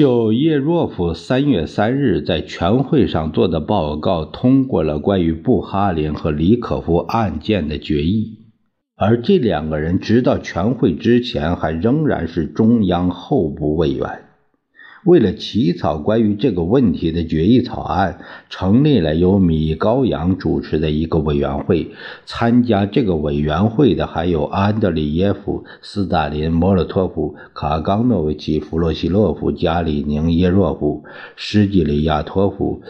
就叶若夫三月三日在全会上做的报告，通过了关于布哈林和李可夫案件的决议，而这两个人直到全会之前还仍然是中央候补委员。为了起草关于这个问题的决议草案，成立了由米高扬主持的一个委员会。参加这个委员会的还有安德里耶夫、斯大林、莫洛托夫、卡冈诺维奇、弗洛西洛夫、加里宁、耶若夫、施季里亚托夫、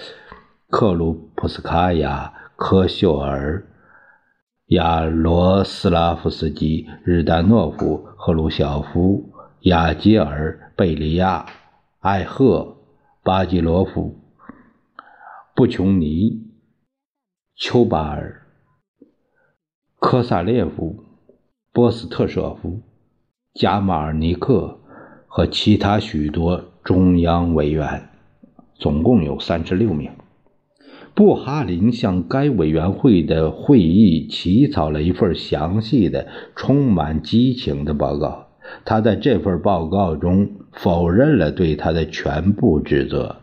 克鲁普斯卡娅、科秀尔、亚罗斯拉夫斯基、日丹诺夫、赫鲁晓夫、亚基尔、贝利亚。艾赫、巴基罗夫、布琼尼、丘巴尔、科萨列夫、波斯特舍夫、加马尔尼克和其他许多中央委员，总共有三十六名。布哈林向该委员会的会议起草了一份详细的、充满激情的报告。他在这份报告中否认了对他的全部指责。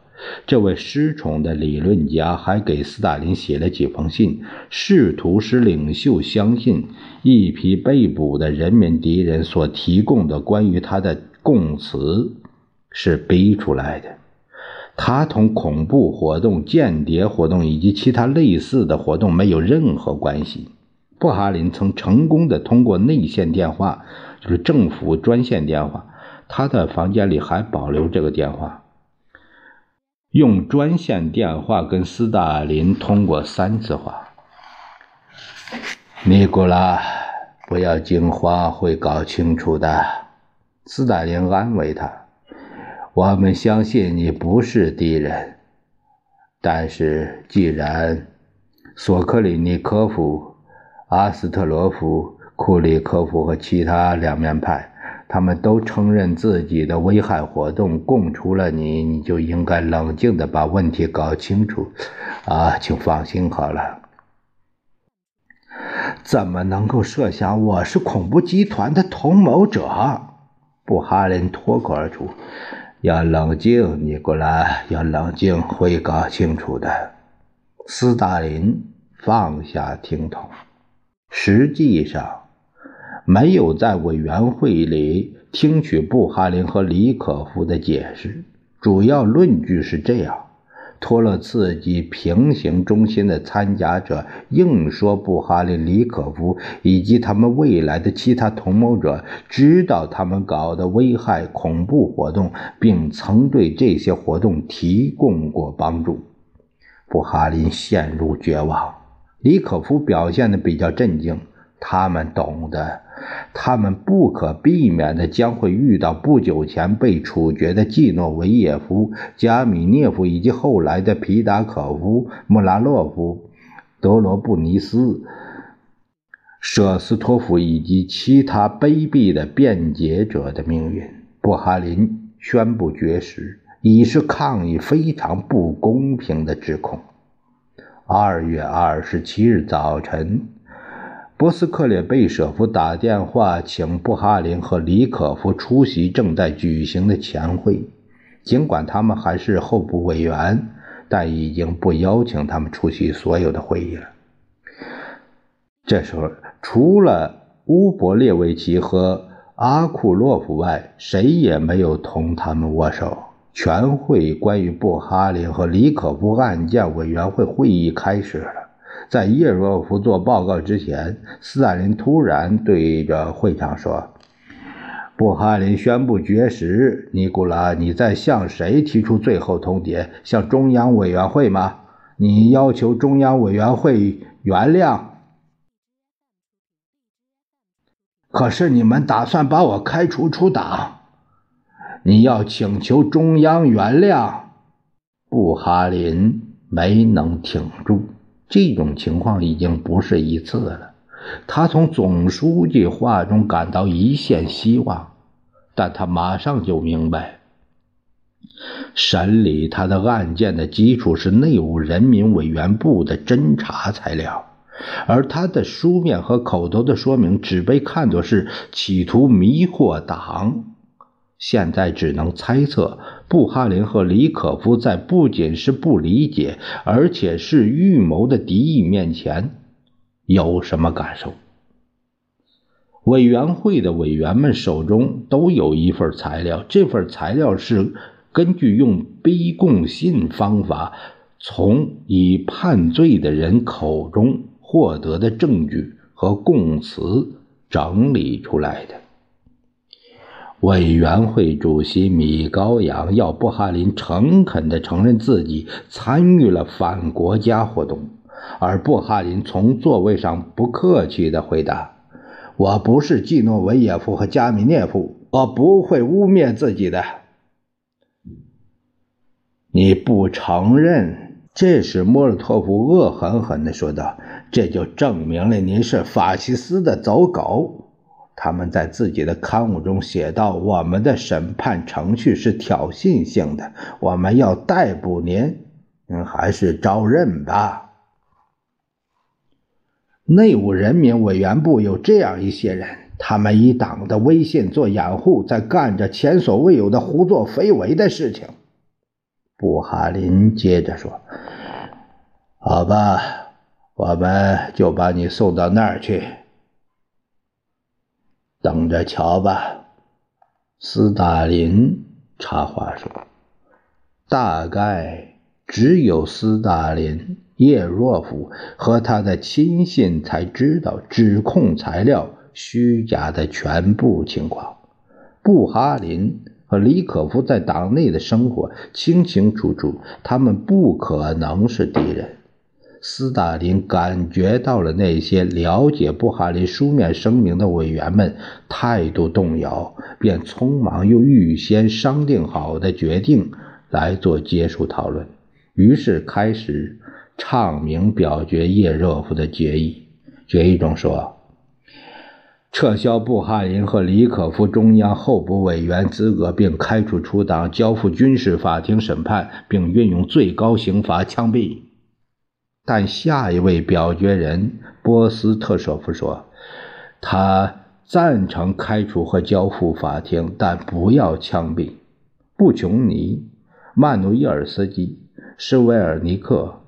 这位失宠的理论家还给斯大林写了几封信，试图使领袖相信一批被捕的人民敌人所提供的关于他的供词是逼出来的。他同恐怖活动、间谍活动以及其他类似的活动没有任何关系。布哈林曾成功的通过内线电话。就是政府专线电话，他的房间里还保留这个电话。用专线电话跟斯大林通过三次话。尼古拉，不要惊慌，会搞清楚的。斯大林安慰他：“我们相信你不是敌人，但是既然索克里尼科夫、阿斯特罗夫。”库里科夫和其他两面派，他们都承认自己的危害活动，供出了你，你就应该冷静的把问题搞清楚。啊，请放心好了。怎么能够设想我是恐怖集团的同谋者？布哈林脱口而出：“要冷静，尼古拉，要冷静，会搞清楚的。”斯大林放下听筒，实际上。没有在委员会里听取布哈林和李可夫的解释，主要论据是这样：托洛茨基平行中心的参加者硬说布哈林、李可夫以及他们未来的其他同谋者知道他们搞的危害恐怖活动，并曾对这些活动提供过帮助。布哈林陷入绝望，李可夫表现的比较镇静。他们懂得，他们不可避免的将会遇到不久前被处决的季诺维耶夫、加米涅夫以及后来的皮达可夫、穆拉洛夫、德罗布尼斯、舍斯托夫以及其他卑鄙的辩解者的命运。布哈林宣布绝食，以示抗议非常不公平的指控。二月二十七日早晨。波斯克列贝舍夫打电话请布哈林和李可夫出席正在举行的前会，尽管他们还是候补委员，但已经不邀请他们出席所有的会议了。这时候，除了乌博列维奇和阿库洛夫外，谁也没有同他们握手。全会关于布哈林和李可夫案件委员会会议开始了。在叶若夫做报告之前，斯大林突然对着会场说：“布哈林宣布绝食。尼古拉，你在向谁提出最后通牒？向中央委员会吗？你要求中央委员会原谅？”可是你们打算把我开除出党？你要请求中央原谅？布哈林没能挺住。这种情况已经不是一次了。他从总书记话中感到一线希望，但他马上就明白，审理他的案件的基础是内务人民委员部的侦查材料，而他的书面和口头的说明只被看作是企图迷惑党。现在只能猜测，布哈林和李可夫在不仅是不理解，而且是预谋的敌意面前，有什么感受？委员会的委员们手中都有一份材料，这份材料是根据用逼供信方法从已判罪的人口中获得的证据和供词整理出来的。委员会主席米高扬要布哈林诚恳地承认自己参与了反国家活动，而布哈林从座位上不客气地回答：“我不是季诺维耶夫和加米涅夫，我不会污蔑自己的。”你不承认？这时莫洛托夫恶狠狠地说道：“这就证明了您是法西斯的走狗。”他们在自己的刊物中写道：“我们的审判程序是挑衅性的，我们要逮捕您，您还是招认吧。”内务人民委员部有这样一些人，他们以党的威信做掩护，在干着前所未有的胡作非为的事情。布哈林接着说：“好吧，我们就把你送到那儿去。”等着瞧吧，斯大林插话说：“大概只有斯大林、叶若夫和他的亲信才知道指控材料虚假的全部情况。布哈林和李可夫在党内的生活清清楚楚，他们不可能是敌人。”斯大林感觉到了那些了解布哈林书面声明的委员们态度动摇，便匆忙用预先商定好的决定来做结束讨论。于是开始唱名表决叶热夫的决议。决议中说：撤销布哈林和李可夫中央候补委员资格，并开除出党，交付军事法庭审判，并运用最高刑罚枪毙。但下一位表决人波斯特舍夫说，他赞成开除和交付法庭，但不要枪毙。布琼尼、曼努伊尔斯基、施维尔尼克、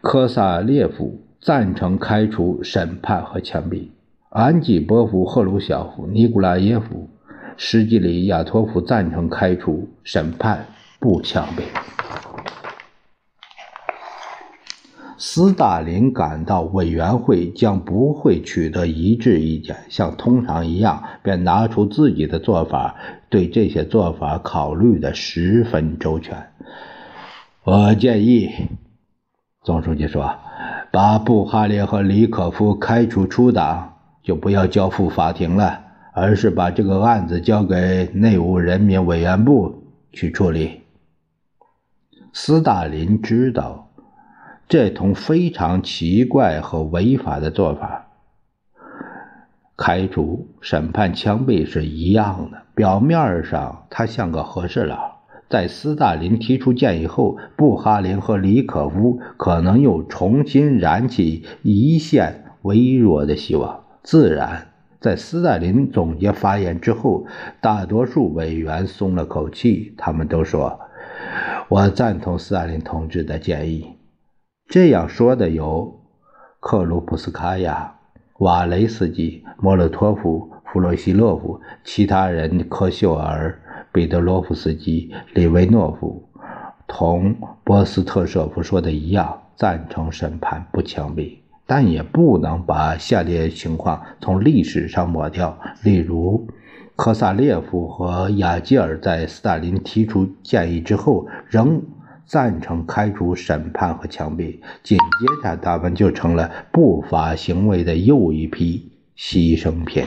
科萨列夫赞成开除、审判和枪毙。安吉波夫、赫鲁晓夫、尼古拉耶夫、施基里亚托夫赞成开除、审判、不枪毙。斯大林感到委员会将不会取得一致意见，像通常一样，便拿出自己的做法，对这些做法考虑的十分周全。我建议，总书记说，把布哈列和李可夫开除出党，就不要交付法庭了，而是把这个案子交给内务人民委员部去处理。斯大林知道。这同非常奇怪和违法的做法，开除、审判、枪毙是一样的。表面上他像个和事佬，在斯大林提出建议后，布哈林和李可夫可能又重新燃起一线微弱的希望。自然，在斯大林总结发言之后，大多数委员松了口气，他们都说：“我赞同斯大林同志的建议。”这样说的有克鲁普斯卡娅、瓦雷斯基、莫洛托夫、弗洛西洛夫，其他人科秀尔、彼得罗夫斯基、里维诺夫，同波斯特舍夫说的一样，赞成审判不枪毙，但也不能把下列情况从历史上抹掉。例如，科萨列夫和亚吉尔在斯大林提出建议之后，仍。赞成开除、审判和枪毙，紧接着他们就成了不法行为的又一批牺牲品。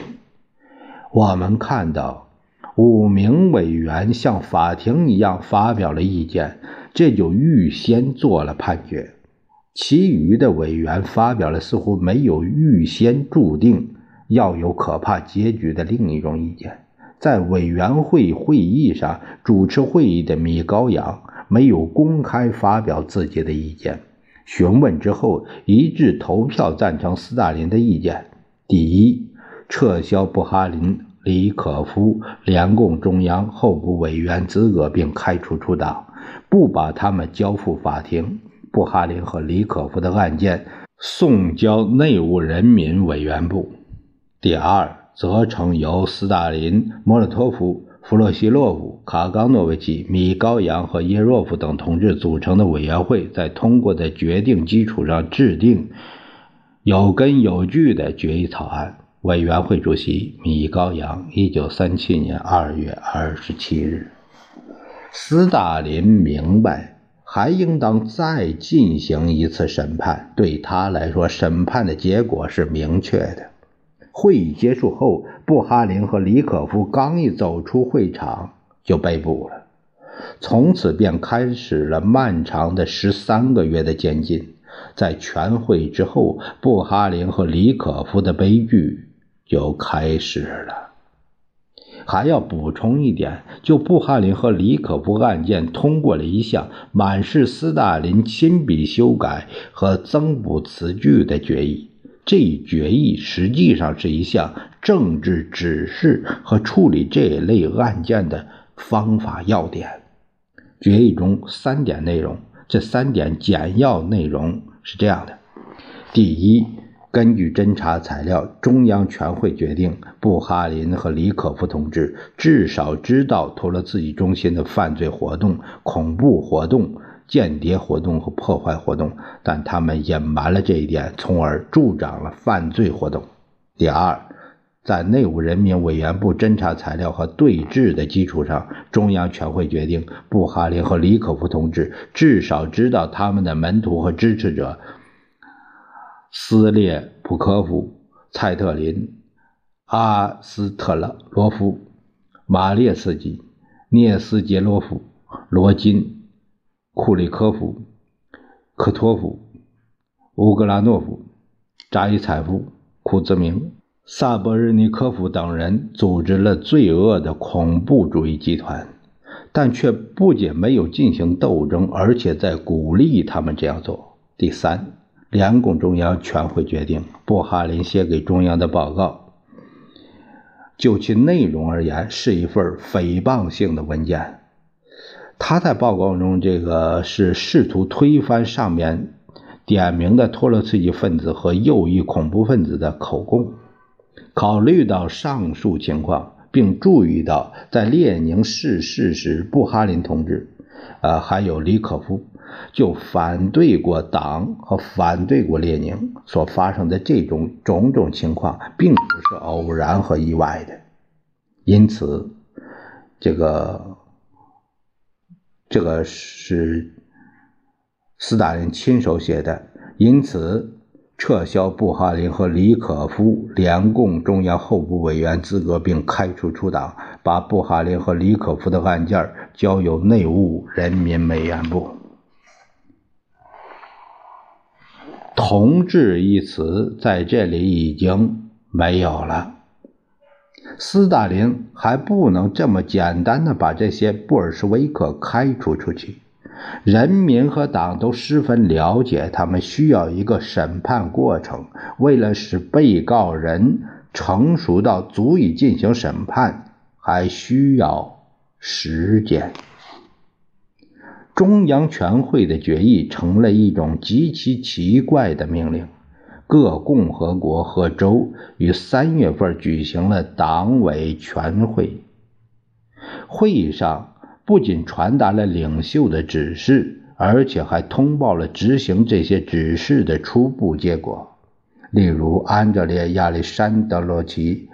我们看到五名委员像法庭一样发表了意见，这就预先做了判决。其余的委员发表了似乎没有预先注定要有可怕结局的另一种意见。在委员会会议上，主持会议的米高扬没有公开发表自己的意见。询问之后，一致投票赞成斯大林的意见：第一，撤销布哈林、李可夫联共中央候补委员资格，并开除出党，不把他们交付法庭；布哈林和李可夫的案件送交内务人民委员部。第二，责成由斯大林、莫洛托夫。弗洛西洛夫、卡冈诺维奇、米高扬和耶若夫等同志组成的委员会，在通过的决定基础上制定有根有据的决议草案。委员会主席米高扬，一九三七年二月二十七日。斯大林明白，还应当再进行一次审判。对他来说，审判的结果是明确的。会议结束后，布哈林和李可夫刚一走出会场就被捕了，从此便开始了漫长的十三个月的监禁。在全会之后，布哈林和李可夫的悲剧就开始了。还要补充一点，就布哈林和李可夫案件，通过了一项满是斯大林亲笔修改和增补词句的决议。这一决议实际上是一项政治指示和处理这一类案件的方法要点。决议中三点内容，这三点简要内容是这样的：第一，根据侦查材料，中央全会决定，布哈林和李可夫同志至少知道托洛茨基中心的犯罪活动、恐怖活动。间谍活动和破坏活动，但他们隐瞒了这一点，从而助长了犯罪活动。第二，在内务人民委员部侦查材料和对峙的基础上，中央全会决定，布哈林和李可夫同志至少知道他们的门徒和支持者斯列普科夫、蔡特林、阿斯特勒罗夫、马列斯基、涅斯杰罗夫、罗金。库里科夫、科托夫、乌格拉诺夫、扎伊采夫、库兹明、萨博日尼科夫等人组织了罪恶的恐怖主义集团，但却不仅没有进行斗争，而且在鼓励他们这样做。第三，联共中央全会决定，布哈林写给中央的报告，就其内容而言，是一份诽谤性的文件。他在报告中，这个是试图推翻上面点名的托洛茨基分子和右翼恐怖分子的口供。考虑到上述情况，并注意到在列宁逝世时，布哈林同志，呃，还有李可夫，就反对过党和反对过列宁所发生的这种种种情况，并不是偶然和意外的。因此，这个。这个是斯大林亲手写的，因此撤销布哈林和李可夫联共中央候补委员资格，并开除出党，把布哈林和李可夫的案件交由内务人民委员部。同志一词在这里已经没有了。斯大林还不能这么简单的把这些布尔什维克开除出去，人民和党都十分了解，他们需要一个审判过程。为了使被告人成熟到足以进行审判，还需要时间。中央全会的决议成了一种极其奇怪的命令。各共和国和州于三月份举行了党委全会，会议上不仅传达了领袖的指示，而且还通报了执行这些指示的初步结果。例如，安德烈亚历山德罗奇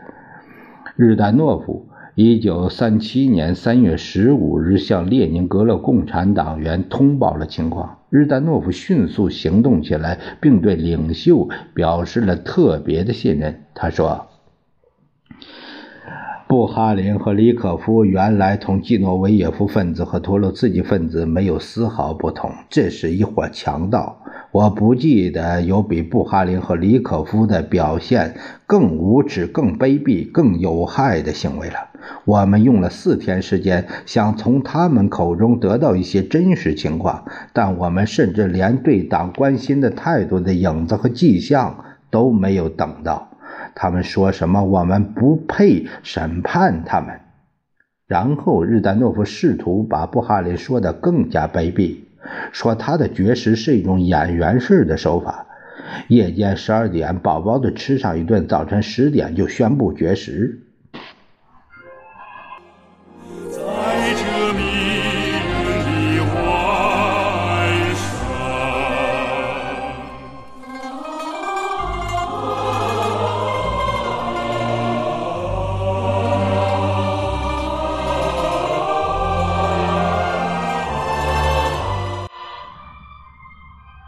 日丹诺夫一九三七年三月十五日向列宁格勒共产党员通报了情况。日丹诺夫迅速行动起来，并对领袖表示了特别的信任。他说：“布哈林和里可夫原来同季诺维耶夫分子和托洛茨基分子没有丝毫不同，这是一伙强盗。”我不记得有比布哈林和里可夫的表现更无耻、更卑鄙、更有害的行为了。我们用了四天时间，想从他们口中得到一些真实情况，但我们甚至连对党关心的态度的影子和迹象都没有等到。他们说什么？我们不配审判他们。然后，日丹诺夫试图把布哈林说得更加卑鄙。说他的绝食是一种演员式的手法，夜间十二点饱饱的吃上一顿，早晨十点就宣布绝食。